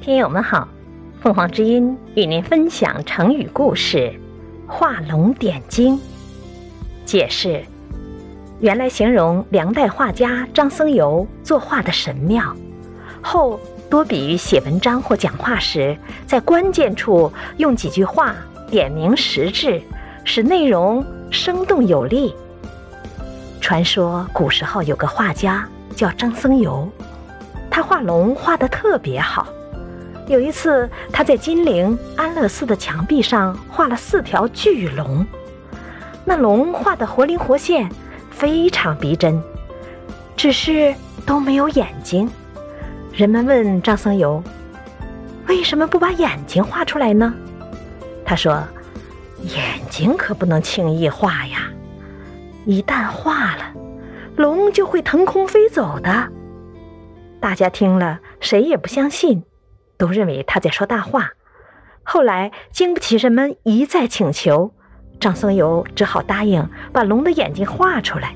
听友们好，凤凰之音与您分享成语故事“画龙点睛”。解释：原来形容梁代画家张僧繇作画的神妙，后多比喻写文章或讲话时，在关键处用几句话点明实质，使内容生动有力。传说古时候有个画家叫张僧繇，他画龙画得特别好。有一次，他在金陵安乐寺的墙壁上画了四条巨龙，那龙画的活灵活现，非常逼真，只是都没有眼睛。人们问张僧繇：“为什么不把眼睛画出来呢？”他说：“眼睛可不能轻易画呀，一旦画了，龙就会腾空飞走的。”大家听了，谁也不相信。都认为他在说大话。后来经不起人们一再请求，张僧繇只好答应把龙的眼睛画出来。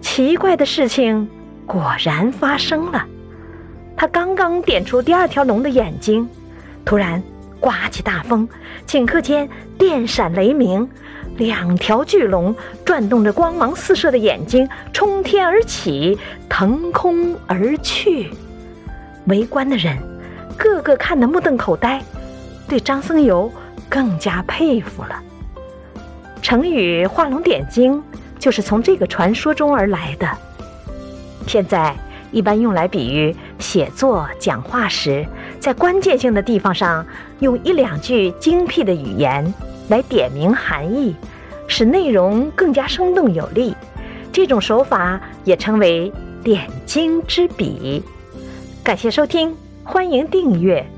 奇怪的事情果然发生了。他刚刚点出第二条龙的眼睛，突然刮起大风，顷刻间电闪雷鸣，两条巨龙转动着光芒四射的眼睛冲天而起，腾空而去。围观的人。个个看得目瞪口呆，对张僧繇更加佩服了。成语“画龙点睛”就是从这个传说中而来的。现在一般用来比喻写作、讲话时，在关键性的地方上用一两句精辟的语言来点明含义，使内容更加生动有力。这种手法也称为“点睛之笔”。感谢收听。欢迎订阅。